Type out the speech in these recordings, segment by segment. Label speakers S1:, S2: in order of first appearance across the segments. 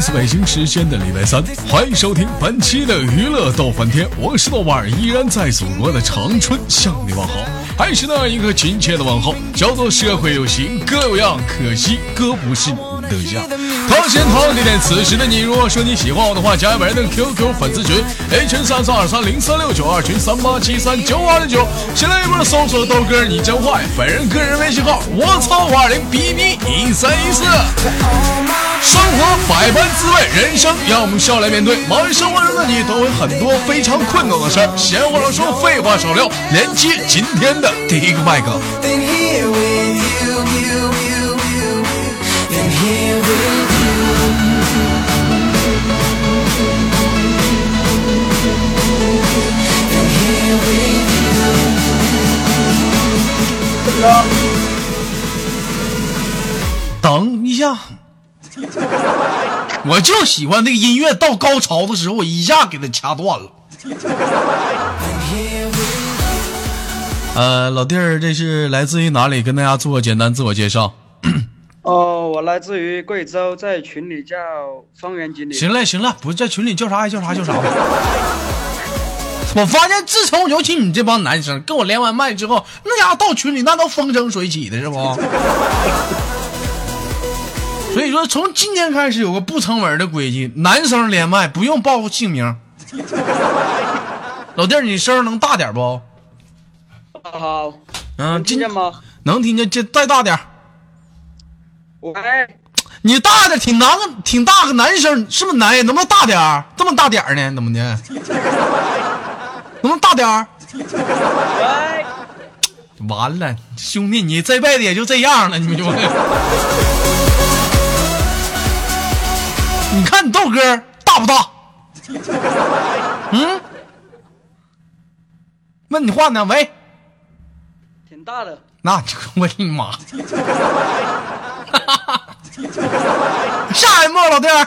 S1: 是北京时间的礼拜三，欢迎收听本期的娱乐逗翻天，我是豆瓣，依然在祖国的长春向你问好，还是那一个亲切的问候，叫做社会有型哥有样，可惜哥不是你。等一下。同时同地点，此时的你，如果说你喜欢我的话，加一本人的 QQ 粉丝群，A 群三四二三零三六九，二群三八七三九二零九，新来一波搜索豆哥你真坏，本人个人微信号我操五二零 B B 一三一四。生活百般滋味，人生让我们笑来面对。忙于生活中的你，都有很多非常困难的事儿。闲话少说，废话少聊，连接今天的第一个麦克。等一下。我就喜欢那个音乐到高潮的时候，我一下给它掐断了。呃，老弟儿，这是来自于哪里？跟大家做个简单自我介绍。
S2: 哦，我来自于贵州，在群里叫方圆经理。
S1: 行了行了，不是在群里叫啥爱叫啥叫啥吧。我发现自从尤其你这帮男生跟我连完麦之后，那家伙到群里那都风生水起的，是不？所以说，从今天开始有个不成文的规矩：男生连麦不用报姓名。老弟儿，你声能大点不？
S2: 好。
S1: 嗯，
S2: 听见吗？
S1: 能听见，这再大点。
S2: 喂。
S1: 你大点，挺男，挺大个男生，是不是男人？能不能大点儿？这么大点儿呢？怎么的？点儿？
S2: 喂。
S1: 完了，兄弟，你这辈子也就这样了，你说。你看你豆哥大不大？嗯？问你话呢？喂？
S2: 挺大的。
S1: 那我的妈！下一幕，老弟儿。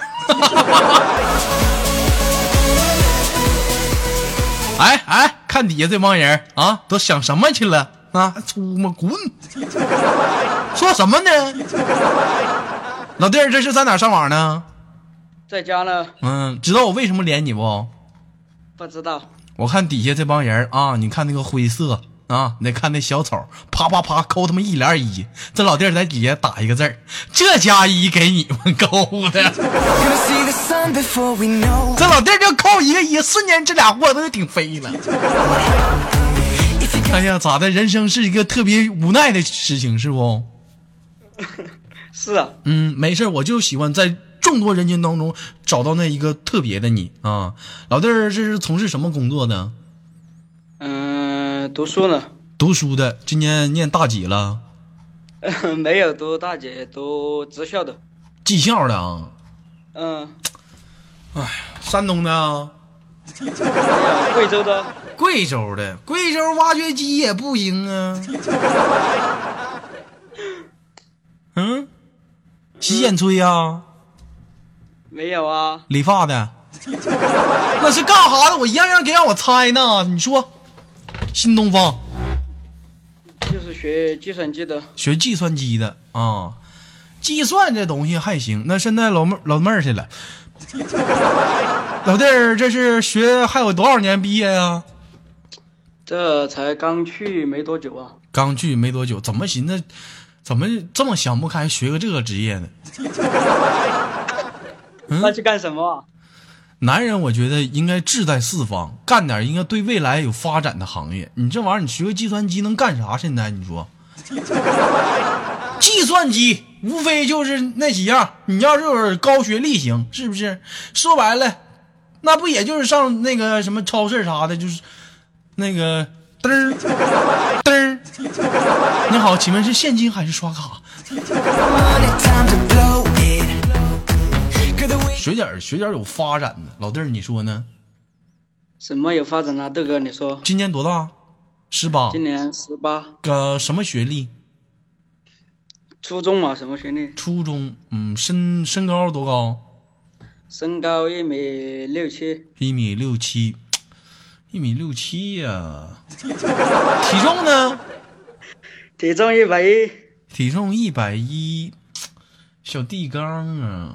S1: 哎哎，看底下这帮人啊，都想什么去了啊？出吗？滚！说什么呢？老弟儿，这是在哪上网呢？
S2: 在家呢。
S1: 嗯，知道我为什么连你不？
S2: 不知道。
S1: 我看底下这帮人啊，你看那个灰色啊，你看那小丑，啪啪啪扣他妈一连一。这老弟在底下打一个字儿，这加一给你们扣的。这老弟就扣一个一，瞬间这俩货都挺飞了。哎呀，咋的？人生是一个特别无奈的事情，是不？
S2: 是啊。
S1: 嗯，没事，我就喜欢在。众多人群当中找到那一个特别的你啊，老弟儿，这是从事什么工作的？
S2: 嗯，读书呢。
S1: 读书的，今年念大几了？
S2: 没有读大几，读职校的。
S1: 技校的啊？
S2: 嗯。
S1: 哎，山东的啊？
S2: 贵州的。
S1: 贵州的，贵州挖掘机也不行啊。嗯，洗剪吹呀？
S2: 没有啊，
S1: 理发的，那是干啥的？我一样样给让我猜呢。你说，新东方，
S2: 就是学计算机的，
S1: 学计算机的啊。计算这东西还行。那现在老妹老妹儿去了，老弟儿，这是学还有多少年毕业呀？
S2: 这才刚去没多久啊。
S1: 刚去没多久，怎么寻思？怎么这么想不开，学个这个职业呢？
S2: 那去干什么？
S1: 男人，我觉得应该志在四方，干点应该对未来有发展的行业。你这玩意儿，你学个计算机能干啥？现在你说，计算机无非就是那几样。你要是有高学历行，是不是？说白了，那不也就是上那个什么超市啥的，就是那个噔儿 噔。你好，请问是现金还是刷卡？学点学点有发展的，老弟儿，你说呢？
S2: 什么有发展啊，豆哥，你说。
S1: 今年多大？十八。
S2: 今年十八。
S1: 呃，什么学历？
S2: 初中嘛，什么学历？
S1: 初中。嗯，身身高多高？
S2: 身高一米六七。
S1: 一米六七，一米六七呀。体重呢？
S2: 体重一百一。
S1: 体重一百一。小地缸啊！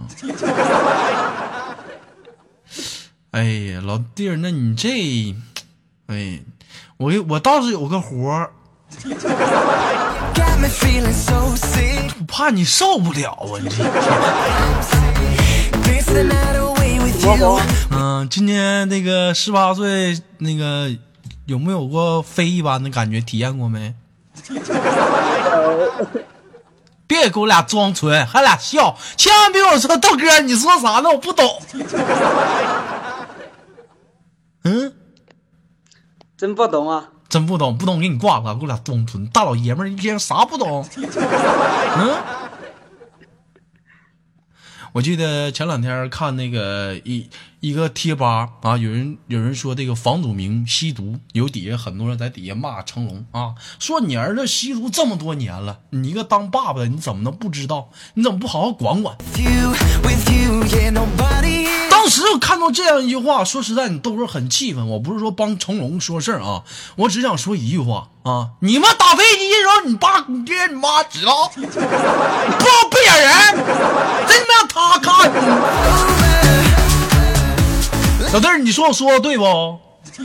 S1: 哎呀，老弟儿，那你这，哎，我我倒是有个活儿，我怕你受不了啊！你这，嗯，今年那个十八岁，那个有没有过飞一般的感觉？体验过没？别给我俩装纯，还俩笑，千万别跟我说豆哥，你说啥呢？我不懂。嗯，
S2: 真不懂啊！
S1: 真不懂，不懂给你挂了，给我俩装纯，大老爷们儿一天啥不懂？嗯。我记得前两天看那个一一个贴吧啊，有人有人说这个房祖名吸毒，有底下很多人在底下骂成龙啊，说你儿子吸毒这么多年了，你一个当爸爸的你怎么能不知道？你怎么不好好管管？当时我看到这样一句话，说实在，你豆哥很气愤。我不是说帮成龙说事儿啊，我只想说一句话啊，你们打飞机的时候，你爸、你爹、你妈知道？不不演人，真他妈他看你。小弟儿，你说我说的对不？
S2: 对，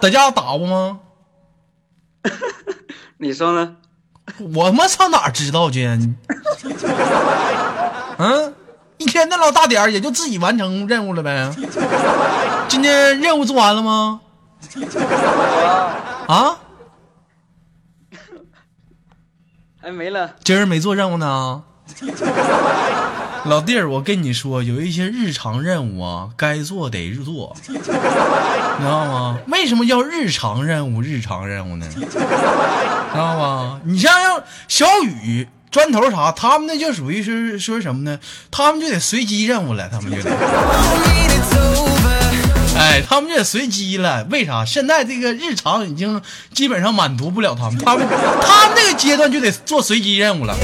S1: 在家打过吗？
S2: 你说呢？
S1: 我他妈上哪儿知道去？嗯，一天那老大点儿，也就自己完成任务了呗。今天任务做完了吗？啊？
S2: 还没了。
S1: 今儿没做任务呢。老弟儿，我跟你说，有一些日常任务啊，该做得做，你知道吗？为什么叫日常任务？日常任务呢？知道吗？你像要小雨、砖头啥，他们那就属于是说什么呢？他们就得随机任务了，他们就得。哎，他们就得随机了，为啥？现在这个日常已经基本上满足不了他们，他们他们那个阶段就得做随机任务了。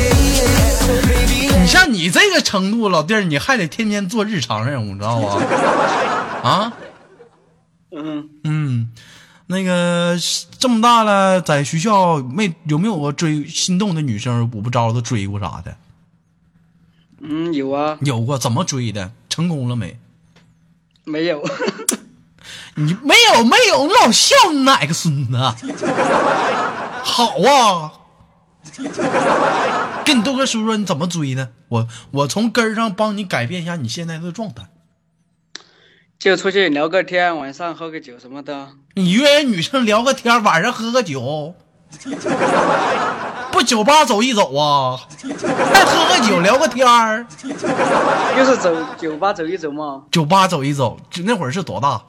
S1: 你像你这个程度，老弟儿，你还得天天做日常任务，你知道吧？啊？
S2: 嗯，
S1: 嗯，那个这么大了，在学校没有没有过追心动的女生，我不招她追过啥的？
S2: 嗯，有啊，
S1: 有过，怎么追的？成功了没？
S2: 没有。
S1: 你没有没有，你老笑你哪个孙子？好啊，跟你豆哥说说你怎么追的？我我从根儿上帮你改变一下你现在的状态。
S2: 就出去聊个天，晚上喝个酒什么的。
S1: 你约女生聊个天，晚上喝个酒，不酒吧走一走啊？还喝个酒聊个天儿？
S2: 就是走酒吧走一走嘛。
S1: 酒吧走一走，就那会儿是多大？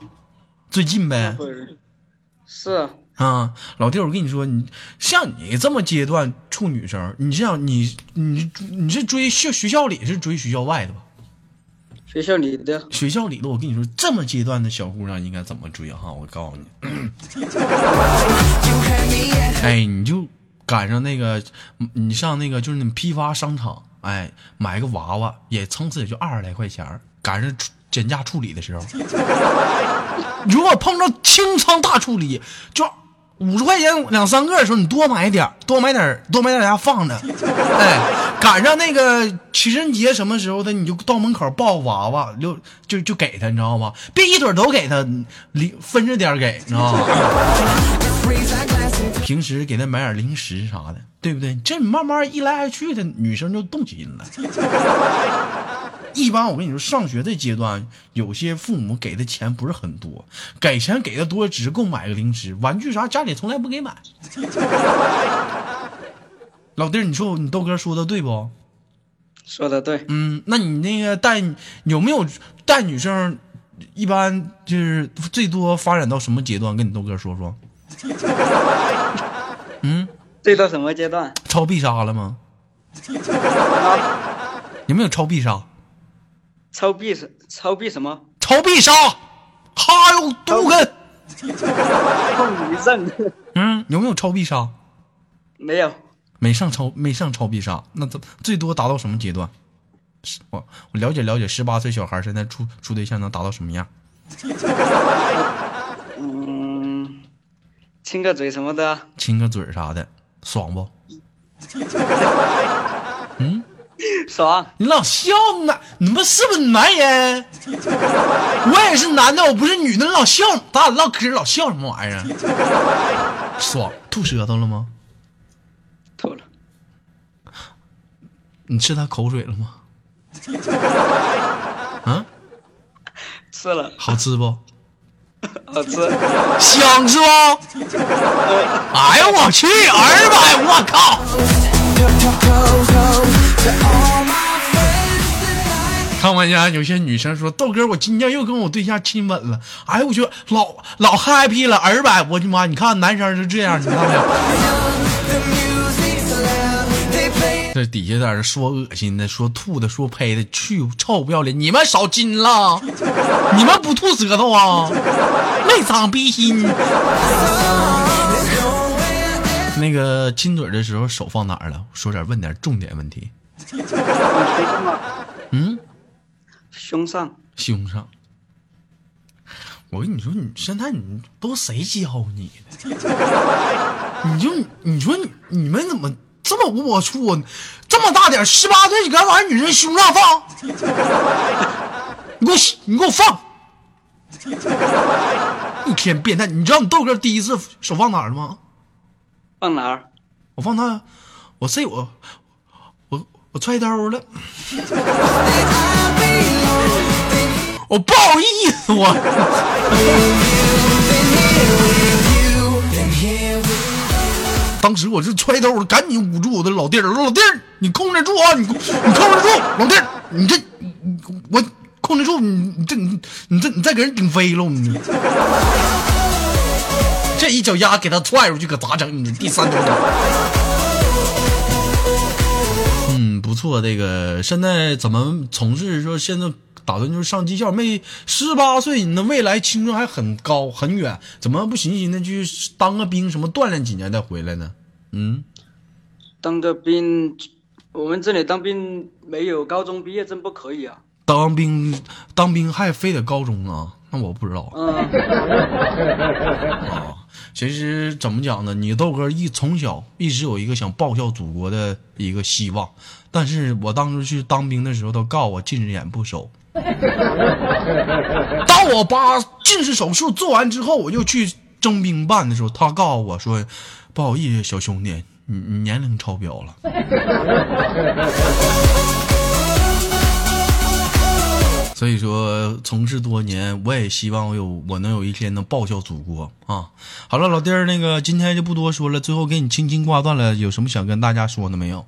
S1: 最近呗。
S2: 是
S1: 啊，老弟，我跟你说，你像你这么阶段处女生，你像你你你是追校学校里是追学校外的吧？
S2: 学校里的。
S1: 学校里的，我跟你说，这么阶段的小姑娘应该怎么追哈？我告诉你，哎，你就赶上那个，你上那个就是那批发商场，哎，买个娃娃，也撑死也就二十来块钱赶上减价处理的时候，如果碰到清仓大处理，就五十块钱两三个的时候，你多买点儿多买点儿多买点儿家放着，哎，赶上那个情人节什么时候的，你就到门口抱娃娃，就就就给他，你知道吗？别一堆都给他，零分着点儿给，你知道吗？平时给他买点零食啥的，对不对？这你慢慢一来二去的，女生就动心了。一般我跟你说，上学这阶段，有些父母给的钱不是很多，给钱给的多，只是够买个零食、玩具啥，家里从来不给买。老弟儿，你说你豆哥说的对不？
S2: 说的对。
S1: 嗯，那你那个带有没有带女生？一般就是最多发展到什么阶段？跟你豆哥说说。嗯，
S2: 最多什么阶段？
S1: 超必杀了吗？有没有超必杀？
S2: 超必什超必什么？
S1: 超必杀，哈哟杜根。
S2: 碰一阵。
S1: 嗯，有没有超必杀？
S2: 没有。
S1: 没上超没上超必杀，那怎最多达到什么阶段？我我了解了解，十八岁小孩现在处处对象能达到什么样？
S2: 嗯，亲个嘴什么的。
S1: 亲个嘴啥的，爽不？嗯，
S2: 爽，
S1: 你老笑呢？你们是不是男人？我也是男的，我不是女的。你老笑，咱俩唠嗑老笑什么玩意儿？爽，吐舌头了吗？
S2: 吐了，
S1: 你吃他口水了吗？啊，
S2: 吃了，
S1: 好吃不？
S2: 好吃，
S1: 香是不？哎呀我去，二百，我靠！看完家有些女生说豆哥，我今天又跟我对象亲吻了，哎呦我去，老老 happy 了，二百，我的妈！你看男生是这样，你看没有？这底下在这说恶心的，说吐的，说呸的，去臭不要脸！你们少金了，你们不吐舌头啊？没长鼻心。那个亲嘴的时候手放哪儿了？说点问点重点问题。嗯，
S2: 胸上，
S1: 胸上。我跟你说，你现在你都谁教你的？你就你说你你们怎么这么龌龊呢？这么大点十八岁，你敢往女人胸上放？你给我你给我放！一天变态！你知道你豆哥第一次手放哪儿了吗？
S2: 放哪儿？
S1: 我放他，我这我我我揣兜了。我不好意思，我。当时我就揣兜了，赶紧捂住我的老弟儿，老弟儿，你控制住啊，你你控制住，老弟儿，你这我控制住，你你这你这你再给人顶飞了，你这一脚丫给他踹出去，可咋整？你第三种。嗯，不错，这个现在怎么从事说现在打算就是上技校？没十八岁，你的未来青春还很高很远，怎么不寻思寻思去当个兵，什么锻炼几年再回来呢？嗯，
S2: 当个兵，我们这里当兵没有高中毕业证不可以啊。
S1: 当兵当兵还非得高中啊？那我不知道。
S2: 嗯，
S1: 啊，其实怎么讲呢？你豆哥一从小一直有一个想报效祖国的一个希望，但是我当时去当兵的时候，他告我近视眼不收。当我把近视手术做完之后，我就去征兵办的时候，他告诉我说：“不好意思，小兄弟，你你年龄超标了。”所以说，从事多年，我也希望我有我能有一天能报效祖国啊！好了，老弟儿，那个今天就不多说了，最后给你轻轻挂断了，有什么想跟大家说的没有？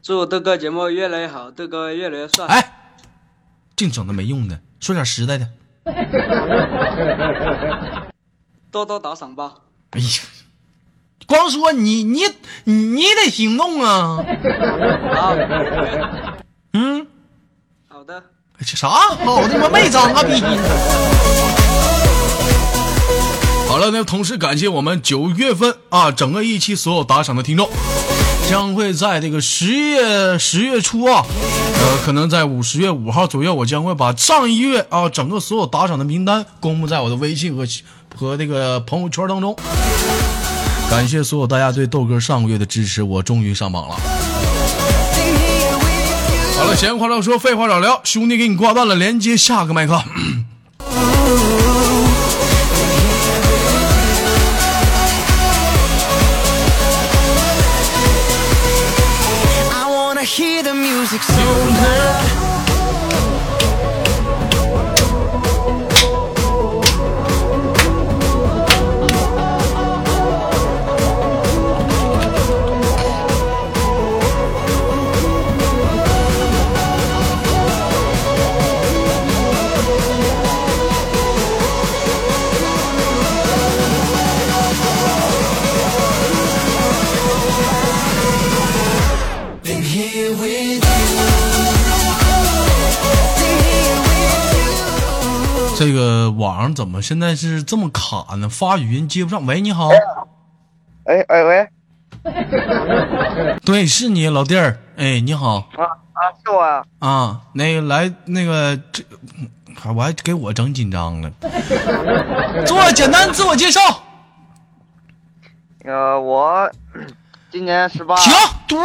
S2: 祝豆哥节目越来越好，豆哥越来越帅。
S1: 哎，净整那没用的，说点实在的。
S2: 多多打赏吧。
S1: 哎呀，光说你你你得行动啊！
S2: 好，
S1: 嗯，
S2: 好的。
S1: 这啥好的吗？没长啊逼！好了，那同时感谢我们九月份啊整个一期所有打赏的听众，将会在这个十月十月初啊，呃，可能在五十月五号左右，我将会把上一月啊整个所有打赏的名单公布在我的微信和和那个朋友圈当中。感谢所有大家对豆哥上个月的支持，我终于上榜了。闲话少说，废话少聊，兄弟给你挂断了，连接下个麦克。网上怎么现在是这么卡呢？发语音接不上。喂，你好，
S3: 哎哎喂，
S1: 对，是你老弟儿。哎，你好。
S3: 啊啊是我啊，
S1: 啊，那个来那个这，我还给我整紧张了。做简单自我介绍，
S3: 呃我今年十八，
S1: 停，读，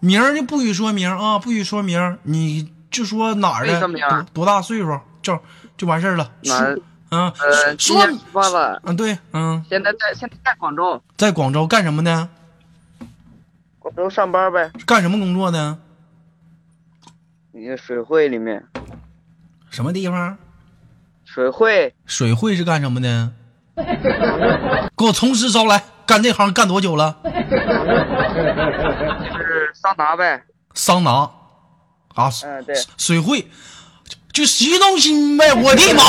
S1: 名儿就不许说名啊，不许说名，你就说哪儿的，多多大岁数，就就完事儿了。
S3: 哪儿？
S1: 说嗯，
S3: 呃，今
S1: 说
S3: 年十八了，
S1: 嗯，对，嗯，
S3: 现在在现在在广州，
S1: 在广州干什么呢？
S3: 广州上班呗，
S1: 干什么工作呢？
S3: 一个水会里面，
S1: 什么地方？
S3: 水会
S1: 水会是干什么的？给我从实招来，干这行干多久了？
S3: 是桑拿呗，
S1: 桑拿啊，
S3: 嗯对
S1: 水会就洗中心呗，我的妈！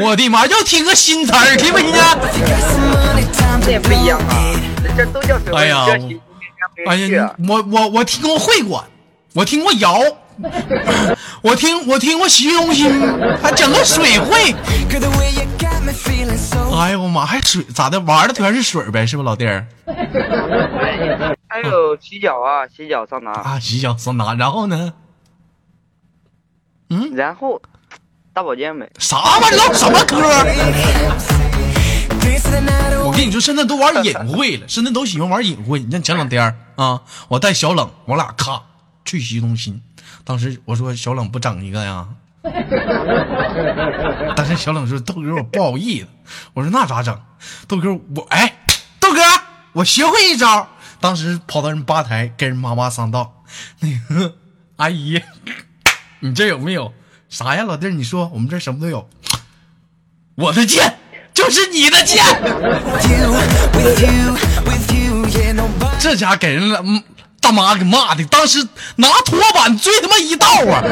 S1: 我的妈！又听个新词儿，听没听见？
S3: 这也不一样啊，人这都叫水会，
S1: 哎呀哎呀我我我听过会馆，我听过窑，我听我听过洗东西，还整个水会。哎呦我妈，还水咋的？玩的全是水呗，是不老弟儿？
S3: 还有洗脚啊，洗脚桑拿，
S1: 啊，洗脚桑拿，然后呢？
S3: 然后大保健呗，
S1: 啥玩意儿？什么歌我跟你说，现在都玩隐晦了，现在都喜欢玩隐晦。你像前两天儿啊，我带小冷，我俩咔去洗中心。当时我说小冷不整一个呀，当时小冷说豆哥我不好意思，我说那咋整？豆哥我哎，豆哥我学会一招。当时跑到人吧台跟人妈妈上道，那个阿姨，你这有没有啥呀？老弟，你说我们这什么都有。我的剑就是你的剑。这家给人了嗯大妈给骂的，当时拿拖板追他妈一道啊！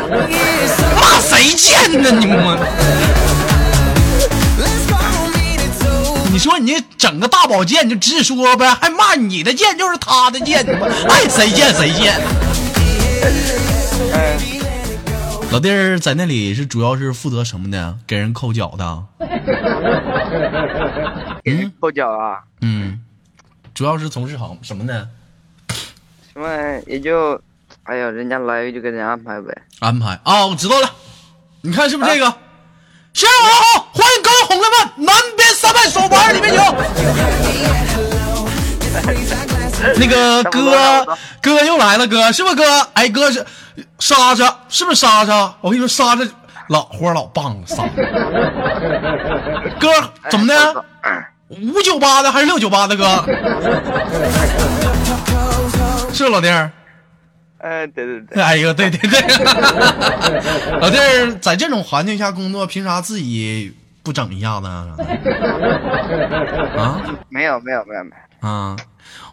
S1: 骂谁贱呢你们？你说你整个大宝剑就直说呗，还骂你的剑就是他的剑，你们爱谁贱谁贱。老弟儿在那里是主要是负责什么的？给人抠脚的。
S3: 给人抠脚啊，
S1: 嗯，主要是从事行什么呢？
S3: 什么也就，哎呀，人家来就给人安排呗。
S1: 安排啊，我知道了，你看是不是这个？下午好，欢迎各位红人们，南边三百手板里面有。那个 哥，哥又来了，哥是不是哥？哎，哥是莎莎，是不是莎莎？我跟你说，莎莎老活老棒了，莎。哥怎么的？五九八的还是六九八的哥？是老弟儿？
S3: 哎，对对对，
S1: 哎呦，对对对，老弟儿在这种环境下工作，凭啥自己不整一下子啊？啊
S3: 没有没有没有没有，
S1: 啊！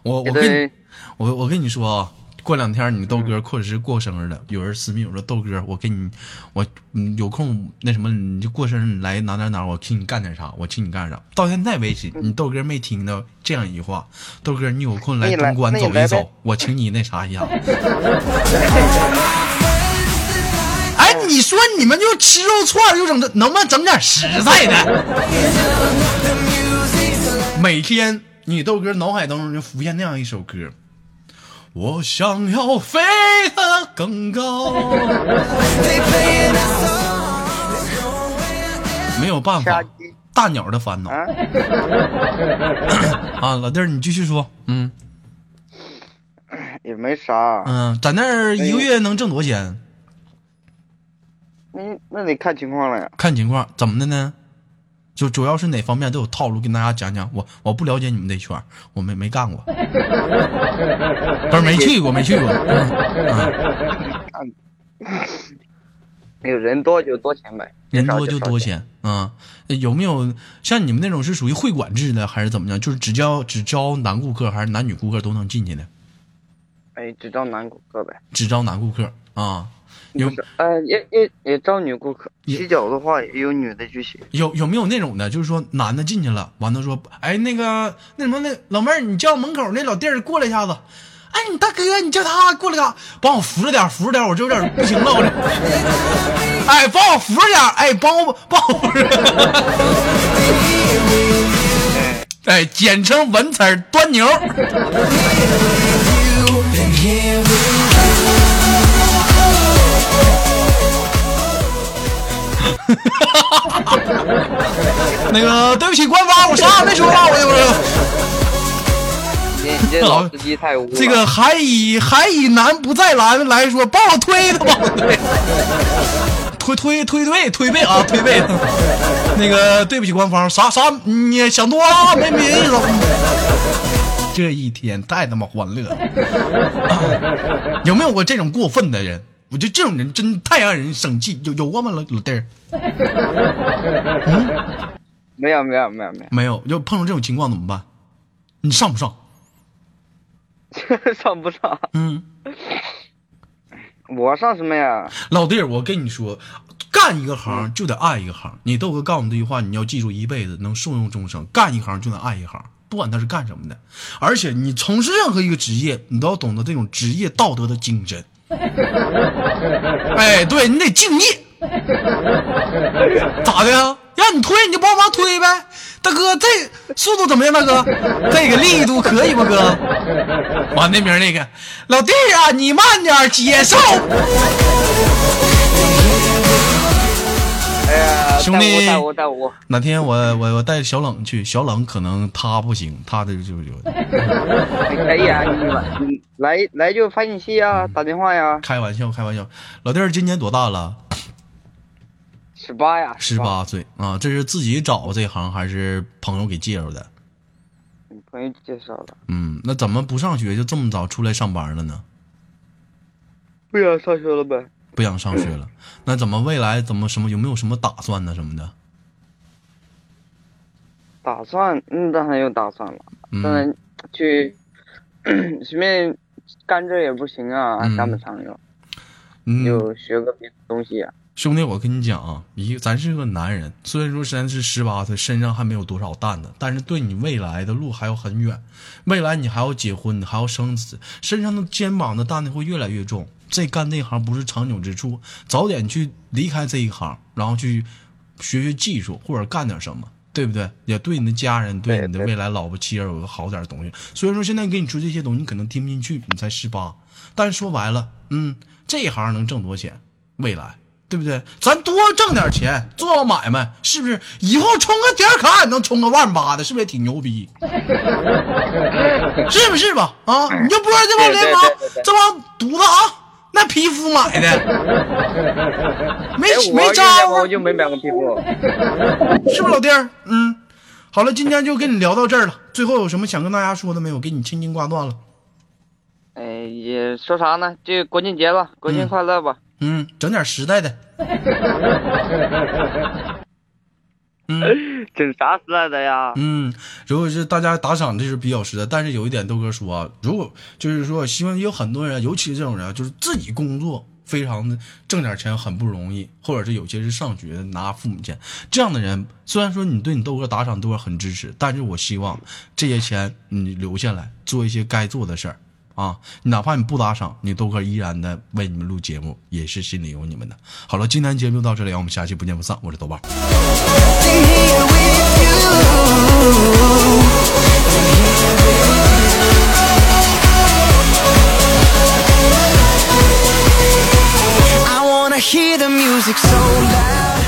S1: 我我跟你我我跟你说啊，过两天你豆哥或者是过生日了，有人私密我说豆哥，我给你我嗯有空那什么你就过生日你来哪哪哪，我请你干点啥，我请你干啥。到现在为止，你豆哥没听到这样一句话，豆哥你有空来东莞
S3: 那你来呗
S1: 走一走，我请你那啥一下。哎，你说你们就吃肉串儿，就整这，能不能整点实在的？每天你豆哥脑海当中就浮现那样一首歌，我想要飞得更高。没有办法，大鸟的烦恼
S3: 啊，
S1: 啊！老弟儿，你继续说，嗯
S3: 也没啥。
S1: 嗯，在那儿一个月能挣多少钱？
S3: 那，那得看情况了呀。
S1: 看情况，怎么的呢？就主要是哪方面都有套路，跟大家讲讲。我我不了解你们这圈，我没没干过，不是没去过，没去过。嗯
S3: 有人多就多钱呗，
S1: 人多。就多钱啊、有没有像你们那种是属于会馆制的，还是怎么样？就是只招只招男顾客，还是男女顾客都能进去的？
S3: 哎，只招男顾客呗。
S1: 只招男顾客啊？有
S3: 呃，也也也招女顾客。洗脚的话也有女的去洗。
S1: 有有没有那种的？就是说男的进去了，完了说，哎，那个那什么，那老妹儿，你叫门口那老弟儿过来一下子。哎，你大哥，你叫他过来干啥？帮我扶着点，扶着点，我这有点不行了，我这。哎，帮我扶着点，哎，帮我帮我扶着。哎，简称文词儿端牛。那个，对不起，官方，我啥也没说，我就是。
S3: 你这老司机太污了。
S1: 这个还以还以男不在蓝来说，帮我推他吧，推推推推推背啊，推背。那个对不起官方，啥啥你想多了，没没意思。这一天太他妈欢乐了，有没有过这种过分的人？我觉得这种人真太让人生气，有有过吗，老老弟儿？
S3: 没有没有没有没有
S1: 没有，就碰到这种情况怎么办？你上不上？
S3: 上不上？
S1: 嗯，
S3: 我上什么呀？
S1: 老弟儿，我跟你说，干一个行就得爱一个行。你豆哥告诉你这句话，你要记住一辈子，能受用终生。干一行就得爱一行，不管他是干什么的。而且你从事任何一个职业，你都要懂得这种职业道德的精神。哎，对你得敬业。咋的呀？让你推你就帮忙推呗，大哥，这速度怎么样？大哥，这个力度可以吗？哥，完那边那个老弟啊，你慢点接受。
S3: 哎呀，
S1: 兄弟
S3: 带我带我
S1: 哪天我 我我带小冷去，小冷可能他不行，他的就有
S3: 我，你可以啊，你来你来来就发信息啊，打电话呀。
S1: 开玩笑开玩笑。老弟儿今年多大了？
S3: 十八呀，
S1: 十八岁啊，这是自己找这行还是朋友给介绍的？
S3: 朋友介绍的。
S1: 嗯，那怎么不上学就这么早出来上班了呢？
S3: 不想上学了呗？
S1: 不想上学了，那怎么未来怎么什么有没有什么打算呢？什么的？
S3: 打算，嗯，当然有打算了。
S1: 嗯
S3: 当然去 随便干这也不行啊，
S1: 嗯
S3: 干不长哟，
S1: 嗯，
S3: 就学个别的东西啊。
S1: 兄弟，我跟你讲啊，一咱是个男人，虽然说咱是十八岁，身上还没有多少担子，但是对你未来的路还有很远。未来你还要结婚，你还要生子，身上的肩膀的担子会越来越重。这干这行不是长久之处，早点去离开这一行，然后去学学技术或者干点什么，对不对？也对你的家人，对你的未来老婆妻儿有个好点的东西。所以说现在给你说这些东西，你可能听不进去，你才十八，但是说白了，嗯，这一行能挣多少钱？未来。对不对？咱多挣点钱，做买卖，是不是？以后充个点卡也能充个万八的，是不是也挺牛逼？是不是吧？啊，你就不知道这帮流氓
S3: 对对对对，
S1: 这帮犊子啊，那皮肤买的，没没招啊
S3: 我，就没买过皮肤。
S1: 是不是老弟儿？嗯，好了，今天就跟你聊到这儿了。最后有什么想跟大家说的没有？给你轻轻挂断了。
S3: 哎，也说啥呢？就国庆节吧，国庆快乐吧。
S1: 嗯，整点实在的。
S3: 整啥时代的呀？
S1: 嗯，如果是大家打赏，这是比较实在。但是有一点，豆哥说啊，如果就是说，希望有很多人，尤其是这种人啊，就是自己工作非常的挣点钱很不容易，或者是有些是上学拿父母钱，这样的人，虽然说你对你豆哥打赏豆哥很支持，但是我希望这些钱你留下来做一些该做的事儿。啊，哪怕你不打赏，你豆哥依然的为你们录节目，也是心里有你们的。好了，今天节目就到这里，我们下期不见不散。我是豆瓣。
S4: I hear the music so loud.